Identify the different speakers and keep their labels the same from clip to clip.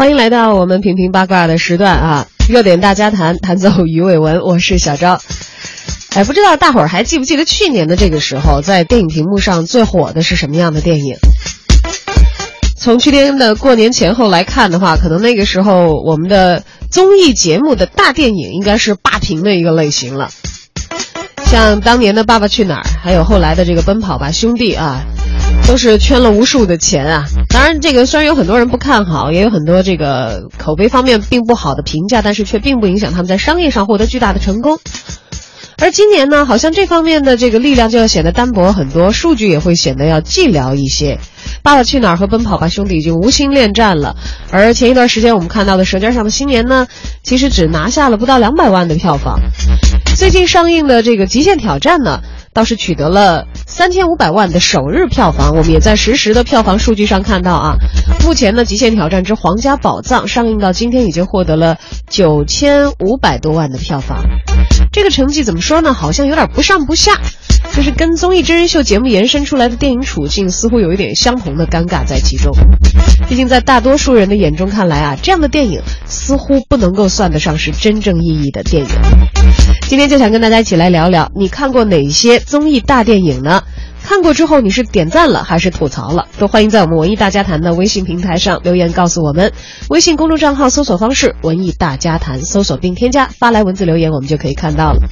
Speaker 1: 欢迎来到我们平平八卦的时段啊！热点大家谈，谈走鱼尾纹。我是小昭。哎，不知道大伙儿还记不记得去年的这个时候，在电影屏幕上最火的是什么样的电影？从去年的过年前后来看的话，可能那个时候我们的综艺节目的大电影应该是霸屏的一个类型了。像当年的《爸爸去哪儿》，还有后来的这个《奔跑吧兄弟》啊。都是圈了无数的钱啊！当然，这个虽然有很多人不看好，也有很多这个口碑方面并不好的评价，但是却并不影响他们在商业上获得巨大的成功。而今年呢，好像这方面的这个力量就要显得单薄很多，数据也会显得要寂寥一些。《爸爸去哪儿》和《奔跑吧兄弟》已经无心恋战了，而前一段时间我们看到的《舌尖上的新年》呢，其实只拿下了不到两百万的票房。最近上映的这个《极限挑战》呢？倒是取得了三千五百万的首日票房，我们也在实时的票房数据上看到啊，目前呢，《极限挑战之皇家宝藏》上映到今天已经获得了九千五百多万的票房，这个成绩怎么说呢？好像有点不上不下，就是跟综艺真人秀节目延伸出来的电影处境似乎有一点相同的尴尬在其中。毕竟在大多数人的眼中看来啊，这样的电影似乎不能够算得上是真正意义的电影。今天就想跟大家一起来聊聊，你看过哪些综艺大电影呢？看过之后你是点赞了还是吐槽了？都欢迎在我们文艺大家谈的微信平台上留言告诉我们。微信公众账号搜索方式“文艺大家谈”，搜索并添加，发来文字留言，我们就可以看到了。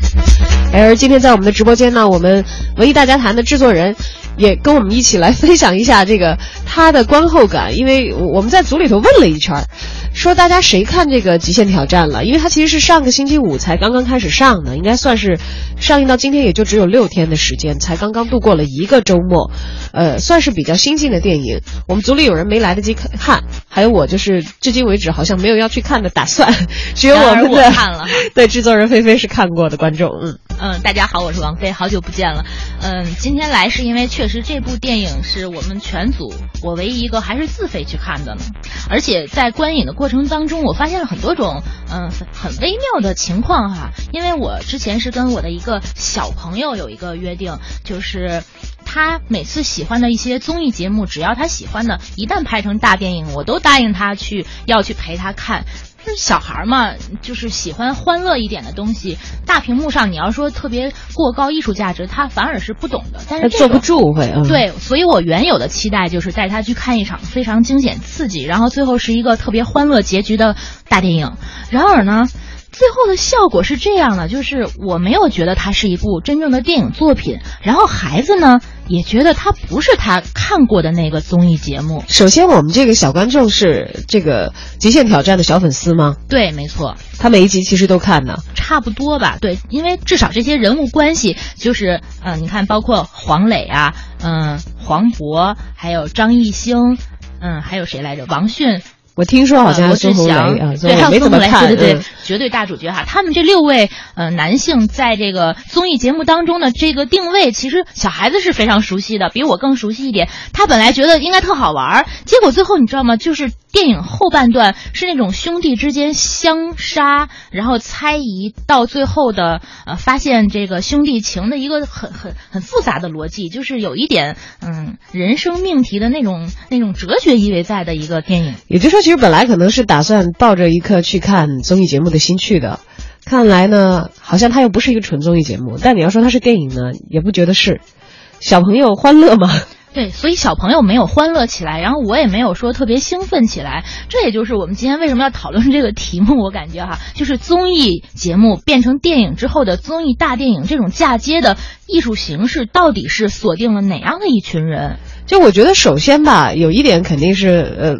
Speaker 1: 而今天在我们的直播间呢，我们文艺大家谈的制作人也跟我们一起来分享一下这个他的观后感，因为我们在组里头问了一圈。说大家谁看这个《极限挑战》了？因为它其实是上个星期五才刚刚开始上的，应该算是上映到今天也就只有六天的时间，才刚刚度过了一个周末，呃，算是比较新进的电影。我们组里有人没来得及看，还有我就是至今为止好像没有要去看的打算，只有我们的
Speaker 2: 看了
Speaker 1: 对制作人菲菲是看过的观众。嗯
Speaker 2: 嗯，大家好，我是王菲，好久不见了。嗯，今天来是因为确实这部电影是我们全组我唯一一个还是自费去看的呢，而且在观影的过。过程当中，我发现了很多种嗯很微妙的情况哈，因为我之前是跟我的一个小朋友有一个约定，就是他每次喜欢的一些综艺节目，只要他喜欢的，一旦拍成大电影，我都答应他去要去陪他看。小孩嘛，就是喜欢欢乐一点的东西。大屏幕上，你要说特别过高艺术价值，他反而是不懂的。但是
Speaker 1: 坐不住会。
Speaker 2: 对，所以我原有的期待就是带他去看一场非常惊险刺激，然后最后是一个特别欢乐结局的大电影。然而呢？最后的效果是这样的，就是我没有觉得它是一部真正的电影作品，然后孩子呢也觉得他不是他看过的那个综艺节目。
Speaker 1: 首先，我们这个小观众是这个《极限挑战》的小粉丝吗？
Speaker 2: 对，没错，
Speaker 1: 他每一集其实都看呢，
Speaker 2: 差不多吧？对，因为至少这些人物关系就是，嗯，你看，包括黄磊啊，嗯，黄渤，还有张艺兴，嗯，还有谁来着？王迅。
Speaker 1: 我听说好像孙红雷啊，
Speaker 2: 对，还
Speaker 1: 有孙红雷，
Speaker 2: 对对对，绝对大主角哈。他们这六位呃男性在这个综艺节目当中的这个定位，其实小孩子是非常熟悉的，比我更熟悉一点。他本来觉得应该特好玩，结果最后你知道吗？就是电影后半段是那种兄弟之间相杀，然后猜疑，到最后的呃发现这个兄弟情的一个很很很复杂的逻辑，就是有一点嗯人生命题的那种那种哲学意味在的一个电影。
Speaker 1: 也就是说。其实本来可能是打算抱着一颗去看综艺节目的心去的，看来呢，好像它又不是一个纯综艺节目。但你要说它是电影呢，也不觉得是。小朋友欢乐吗？
Speaker 2: 对，所以小朋友没有欢乐起来，然后我也没有说特别兴奋起来。这也就是我们今天为什么要讨论这个题目。我感觉哈，就是综艺节目变成电影之后的综艺大电影这种嫁接的艺术形式，到底是锁定了哪样的一群人？
Speaker 1: 就我觉得，首先吧，有一点肯定是呃。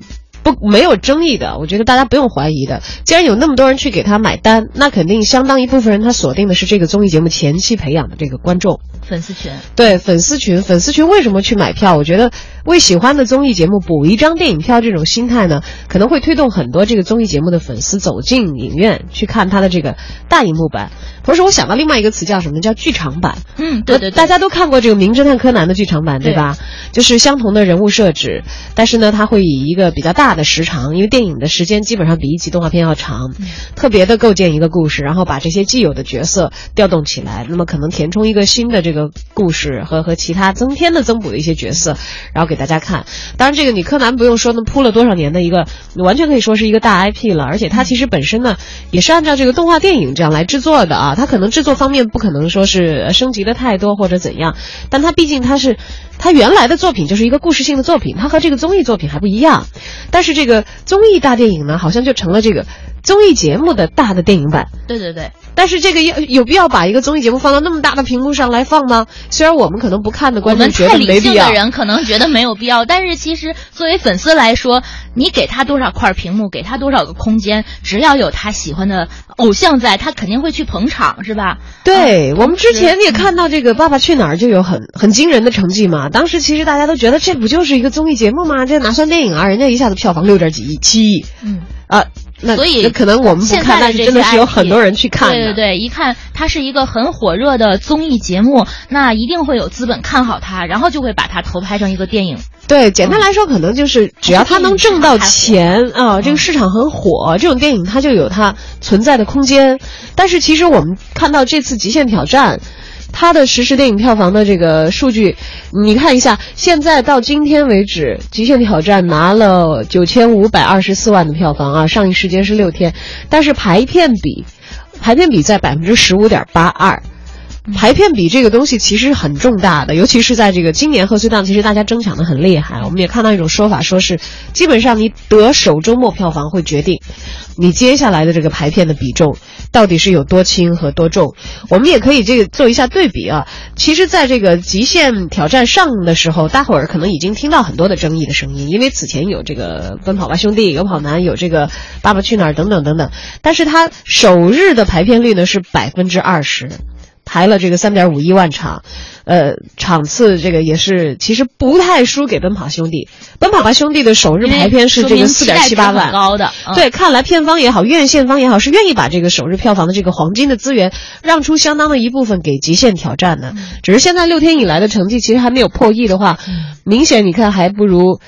Speaker 1: 不没有争议的，我觉得大家不用怀疑的。既然有那么多人去给他买单，那肯定相当一部分人他锁定的是这个综艺节目前期培养的这个观众
Speaker 2: 粉丝群。
Speaker 1: 对粉丝群，粉丝群为什么去买票？我觉得为喜欢的综艺节目补一张电影票这种心态呢，可能会推动很多这个综艺节目的粉丝走进影院去看他的这个大荧幕版。同时，我想到另外一个词叫什么？叫剧场版。
Speaker 2: 嗯，对对对，
Speaker 1: 大家都看过这个《名侦探柯南》的剧场版，对吧？就是相同的人物设置，但是呢，它会以一个比较大。的时长，因为电影的时间基本上比一集动画片要长，特别的构建一个故事，然后把这些既有的角色调动起来，那么可能填充一个新的这个故事和和其他增添的增补的一些角色，然后给大家看。当然，这个你柯南不用说，那铺了多少年的一个，完全可以说是一个大 IP 了，而且它其实本身呢也是按照这个动画电影这样来制作的啊，它可能制作方面不可能说是升级的太多或者怎样，但它毕竟它是。他原来的作品就是一个故事性的作品，他和这个综艺作品还不一样。但是这个综艺大电影呢，好像就成了这个综艺节目的大的电影版。
Speaker 2: 对对对。
Speaker 1: 但是这个要有必要把一个综艺节目放到那么大的屏幕上来放吗？虽然我们可能不看的观众觉得没必要，
Speaker 2: 的人可能觉得没有必要。但是其实作为粉丝来说，你给他多少块屏幕，给他多少个空间，只要有他喜欢的偶像在，他肯定会去捧场，是吧？
Speaker 1: 对，我们之前也看到这个《爸爸去哪儿》就有很很惊人的成绩嘛。当时其实大家都觉得这不就是一个综艺节目吗？这哪算电影啊？人家一下子票房六点几亿、七亿，嗯啊。那
Speaker 2: 所以
Speaker 1: 可能我们不看，但是真的是有很多人去看。
Speaker 2: 对对对，一看它是一个很火热的综艺节目，那一定会有资本看好它，然后就会把它投拍成一个电影。
Speaker 1: 对，简单来说，可能就是只要它能挣到钱啊，这个市场很火，这种电影它就有它存在的空间。但是其实我们看到这次《极限挑战》。它的实时电影票房的这个数据，你看一下，现在到今天为止，《极限挑战》拿了九千五百二十四万的票房啊，上映时间是六天，但是排片比，排片比在百分之十五点八二。排片比这个东西其实很重大的，尤其是在这个今年贺岁档，其实大家争抢的很厉害。我们也看到一种说法，说是基本上你得首周末票房会决定你接下来的这个排片的比重到底是有多轻和多重。我们也可以这个做一下对比啊。其实，在这个极限挑战上的时候，大伙儿可能已经听到很多的争议的声音，因为此前有这个奔跑吧兄弟，有跑男，有这个爸爸去哪儿等等等等。但是它首日的排片率呢是百分之二十。排了这个三点五一万场，呃，场次这个也是其实不太输给《奔跑兄弟》。《奔跑吧兄弟》的首日排片是这个四点七八万，
Speaker 2: 高的。
Speaker 1: 对，看来片方也好，院线方也好，是愿意把这个首日票房的这个黄金的资源让出相当的一部分给《极限挑战》的。只是现在六天以来的成绩其实还没有破亿的话，明显你看还不如。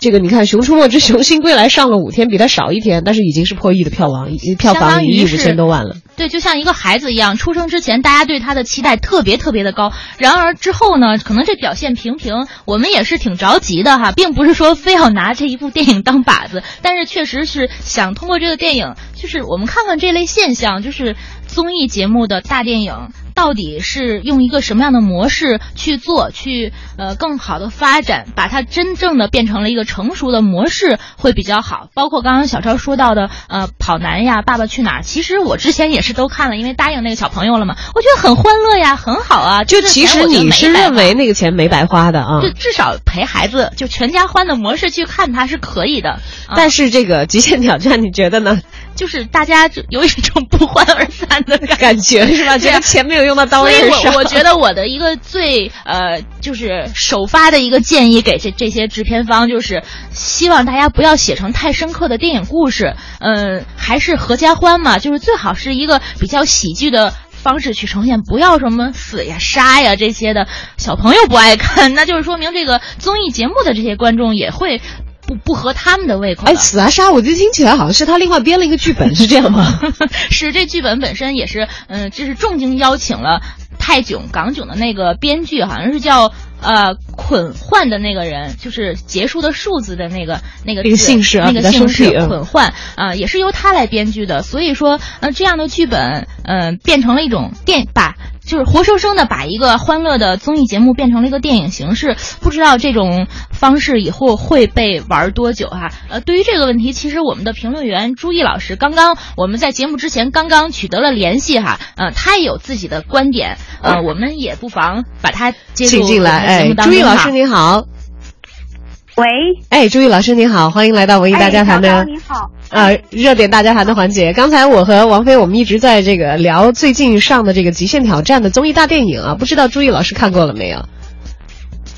Speaker 1: 这个你看，《熊出没之熊心归来》上了五天，比它少一天，但是已经是破亿的票房，票房一亿五千多万了。
Speaker 2: 对，就像一个孩子一样，出生之前大家对他的期待特别特别的高，然而之后呢，可能这表现平平，我们也是挺着急的哈，并不是说非要拿这一部电影当靶子，但是确实是想通过这个电影，就是我们看看这类现象，就是综艺节目的大电影。到底是用一个什么样的模式去做，去呃更好的发展，把它真正的变成了一个成熟的模式会比较好。包括刚刚小超说到的呃跑男呀，爸爸去哪儿，其实我之前也是都看了，因为答应那个小朋友了嘛，我觉得很欢乐呀，很好啊。
Speaker 1: 就其实你是认为那个钱没白花的啊？
Speaker 2: 就至少陪孩子就全家欢的模式去看它是可以的。
Speaker 1: 但是这个极限挑战，你觉得呢？
Speaker 2: 就是大家就有一种不欢而散的
Speaker 1: 感觉，是吧？觉得钱没有用到刀刃
Speaker 2: 上。我我觉得我的一个最呃，就是首发的一个建议给这这些制片方，就是希望大家不要写成太深刻的电影故事，嗯，还是合家欢嘛，就是最好是一个比较喜剧的方式去呈现，不要什么死呀、杀呀这些的，小朋友不爱看，那就是说明这个综艺节目的这些观众也会。不不合他们的胃口。
Speaker 1: 哎，死啊杀！我就听起来好像是他另外编了一个剧本，是这样吗？
Speaker 2: 是这剧本本身也是，嗯，就是重金邀请了泰囧港囧的那个编剧，好像是叫呃捆换的那个人，就是结束的数字的那个那个那个
Speaker 1: 姓氏啊，
Speaker 2: 那个姓氏捆换啊，也是由他来编剧的。所以说，呃，这样的剧本，嗯，变成了一种电把。就是活生生的把一个欢乐的综艺节目变成了一个电影形式，不知道这种方式以后会被玩多久哈？呃，对于这个问题，其实我们的评论员朱毅老师刚刚我们在节目之前刚刚取得了联系哈，呃，他也有自己的观点，呃，我们也不妨把他接
Speaker 1: 进来。哎，朱毅老师您好。
Speaker 3: 喂，
Speaker 1: 哎，朱毅老师您好，欢迎来到文艺大家谈的，
Speaker 3: 你好，
Speaker 1: 啊，热点大家谈的环节。刚才我和王菲，我们一直在这个聊最近上的这个《极限挑战》的综艺大电影啊，不知道朱毅老师看过了没有？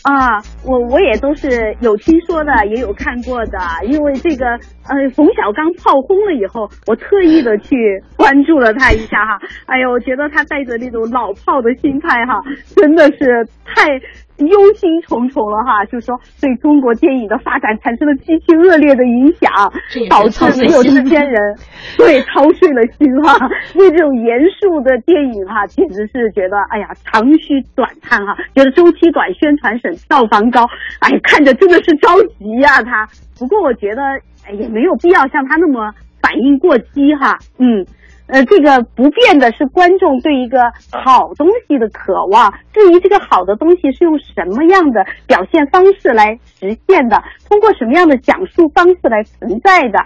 Speaker 3: 啊，我我也都是有听说的，也有看过的。因为这个呃，冯小刚炮轰了以后，我特意的去关注了他一下哈。哎呦，我觉得他带着那种老炮的心态哈，真的是太。忧心忡忡了哈，就说对中国电影的发展产生了极其恶劣的影响，导致没有制片人对操碎了心哈。为这种严肃的电影哈，简直是觉得哎呀长吁短叹哈，觉得周期短，宣传省，票房高，哎看着真的是着急呀他。不过我觉得哎也没有必要像他那么反应过激哈，嗯。呃，这个不变的是观众对一个好东西的渴望。至于这个好的东西是用什么样的表现方式来实现的，通过什么样的讲述方式来存在的。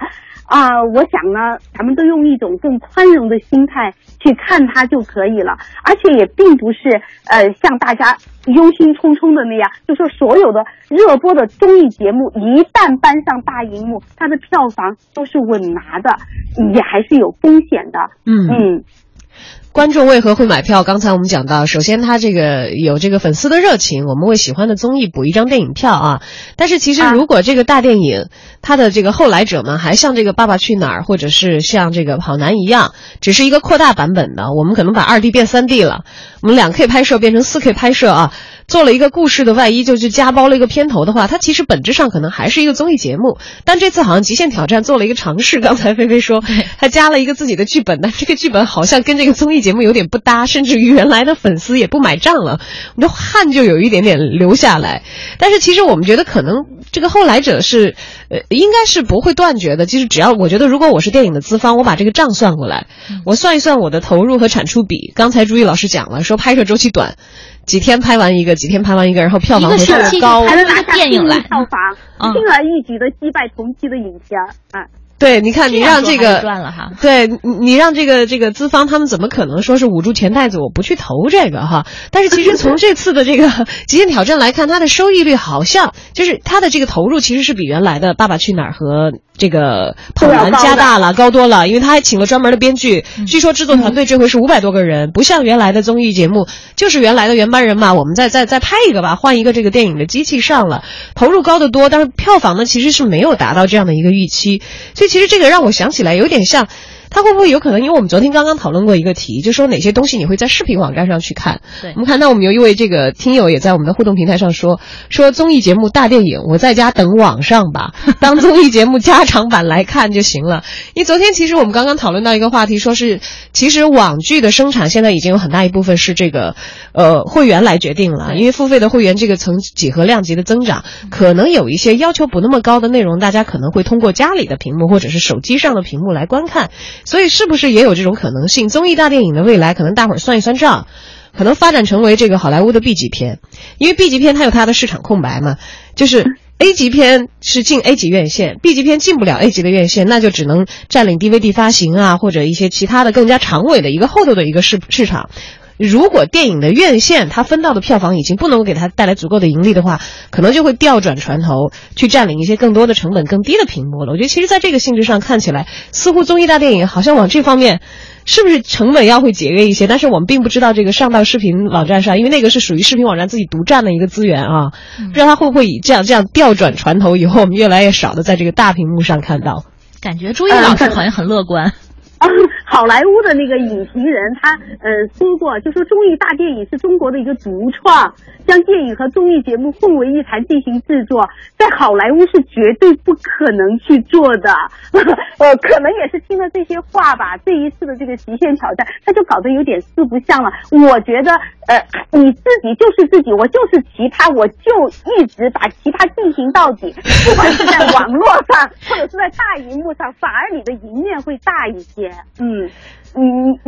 Speaker 3: 啊，我想呢，咱们都用一种更宽容的心态去看它就可以了，而且也并不是呃像大家忧心忡忡的那样，就说所有的热播的综艺节目一旦搬上大荧幕，它的票房都是稳拿的，也还是有风险的。嗯嗯。
Speaker 1: 观众为何会买票？刚才我们讲到，首先他这个有这个粉丝的热情，我们为喜欢的综艺补一张电影票啊。但是其实如果这个大电影，它的这个后来者们还像这个《爸爸去哪儿》或者是像这个《跑男》一样，只是一个扩大版本的，我们可能把二 D 变三 D 了，我们两 K 拍摄变成四 K 拍摄啊。做了一个故事的外衣，就去加包了一个片头的话，它其实本质上可能还是一个综艺节目。但这次好像《极限挑战》做了一个尝试。刚才菲菲说，他 加了一个自己的剧本，但这个剧本好像跟这个综艺节目有点不搭，甚至于原来的粉丝也不买账了。我们的汗就有一点点流下来。但是其实我们觉得，可能这个后来者是，呃，应该是不会断绝的。其实只要我觉得，如果我是电影的资方，我把这个账算过来，我算一算我的投入和产出比。刚才朱毅老师讲了，说拍摄周期短。几天拍完一个，几天拍完一个，然后票房特别高，
Speaker 3: 还能拿电影来票房，轻而易举的击败同期的影片啊。
Speaker 1: 对，你看，你让这个赚了哈，对，你让这个这个资方他们怎么可能说是捂住钱袋子，我不去投这个哈？但是其实 从这次的这个极限挑战来看，它的收益率好像就是它的这个投入其实是比原来的《爸爸去哪儿》和这个跑男加大了，高多了，因为他还请了专门的编剧，据说制作团队这回是五百多个人，不像原来的综艺节目，就是原来的原班人马，我们再再再拍一个吧，换一个这个电影的机器上了，投入高得多，但是票房呢其实是没有达到这样的一个预期。所以其实这个让我想起来有点像，他会不会有可能？因为我们昨天刚刚讨论过一个题，就说哪些东西你会在视频网站上去看。
Speaker 2: 对，
Speaker 1: 我们看到我们有一位这个听友也在我们的互动平台上说，说综艺节目大电影我在家等网上吧，当综艺节目加长版来看就行了。因为昨天其实我们刚刚讨论到一个话题，说是其实网剧的生产现在已经有很大一部分是这个呃会员来决定了，因为付费的会员这个层几何量级的增长，可能有一些要求不那么高的内容，大家可能会通过家里的屏幕。或者是手机上的屏幕来观看，所以是不是也有这种可能性？综艺大电影的未来，可能大伙儿算一算账，可能发展成为这个好莱坞的 B 级片，因为 B 级片它有它的市场空白嘛，就是 A 级片是进 A 级院线，B 级片进不了 A 级的院线，那就只能占领 DVD 发行啊，或者一些其他的更加长尾的一个后头的一个市市场。如果电影的院线它分到的票房已经不能够给它带来足够的盈利的话，可能就会调转船头去占领一些更多的成本更低的屏幕了。我觉得其实在这个性质上看起来，似乎综艺大电影好像往这方面，是不是成本要会节约一些？但是我们并不知道这个上到视频网站上，因为那个是属于视频网站自己独占的一个资源啊，不知道它会不会以这样这样调转船头，以后我们越来越少的在这个大屏幕上看到。
Speaker 2: 感觉朱毅老师好像很乐观。
Speaker 3: 好莱坞的那个影评人，他呃说过，就说综艺大电影是中国的一个独创，将电影和综艺节目混为一谈进行制作，在好莱坞是绝对不可能去做的。呃，可能也是听了这些话吧，这一次的这个极限挑战，他就搞得有点四不像了。我觉得，呃，你自己就是自己，我就是奇葩，我就一直把奇葩进行到底，不管是在网络上或者是在大荧幕上，反而你的赢面会大一些。嗯，你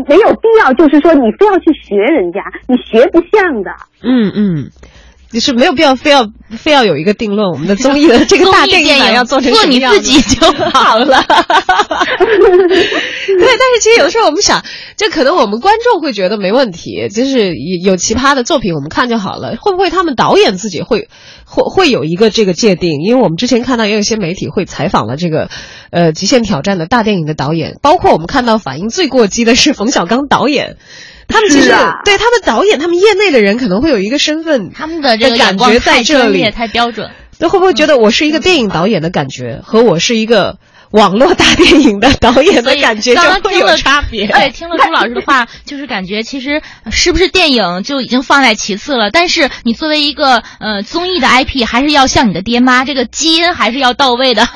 Speaker 3: 没有必要，就是说你非要去学人家，你学不像的。
Speaker 1: 嗯嗯，就是没有必要非要非要有一个定论，我们的综艺的这个大电影要做成
Speaker 2: 做你自己就好了。
Speaker 1: 对，但是其实有的时候我们想，就可能我们观众会觉得没问题，就是有奇葩的作品我们看就好了。会不会他们导演自己会？会会有一个这个界定，因为我们之前看到也有一些媒体会采访了这个，呃，极限挑战的大电影的导演，包括我们看到反应最过激的是冯小刚导演，他们其实
Speaker 3: 啊
Speaker 1: 对他们导演，他们业内的人可能会有一个身份，
Speaker 2: 他们的这个
Speaker 1: 感觉在
Speaker 2: 太
Speaker 1: 这里
Speaker 2: 专业、太标准。
Speaker 1: 那会不会觉得我是一个电影导演的感觉，和我是一个网络大电影的导演的感觉就会有差别？
Speaker 2: 对，听了朱老师的话，就是感觉其实呃是不是电影就已经放在其次了，但是你作为一个呃综艺的 IP，还是要像你的爹妈，这个基因还是要到位的。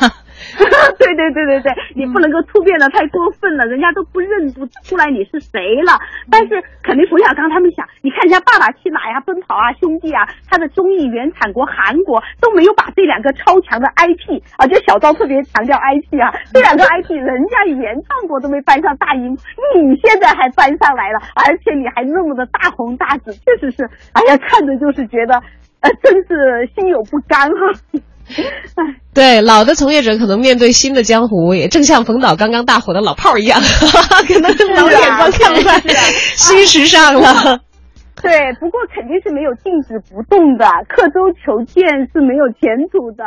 Speaker 3: 对对对对对，你不能够突变的太过分了，人家都不认不出来你是谁了。但是肯定冯小刚他们想，你看人家《爸爸去哪儿》呀、《奔跑啊兄弟啊》，他的综艺原产国韩国都没有把这两个超强的 IP 啊，就小昭特别强调 IP 啊，这两个 IP 人家原创国都没搬上大荧幕，你现在还搬上来了，而且你还那么的大红大紫，确实是，哎呀，看着就是觉得，呃，真是心有不甘哈。哎。
Speaker 1: 对，老的从业者可能面对新的江湖，也正像冯导刚刚大火的老炮儿一样，可能老眼光看不来新时尚了。
Speaker 3: 对，不过肯定是没有静止不动的，刻舟求剑是没有前途的。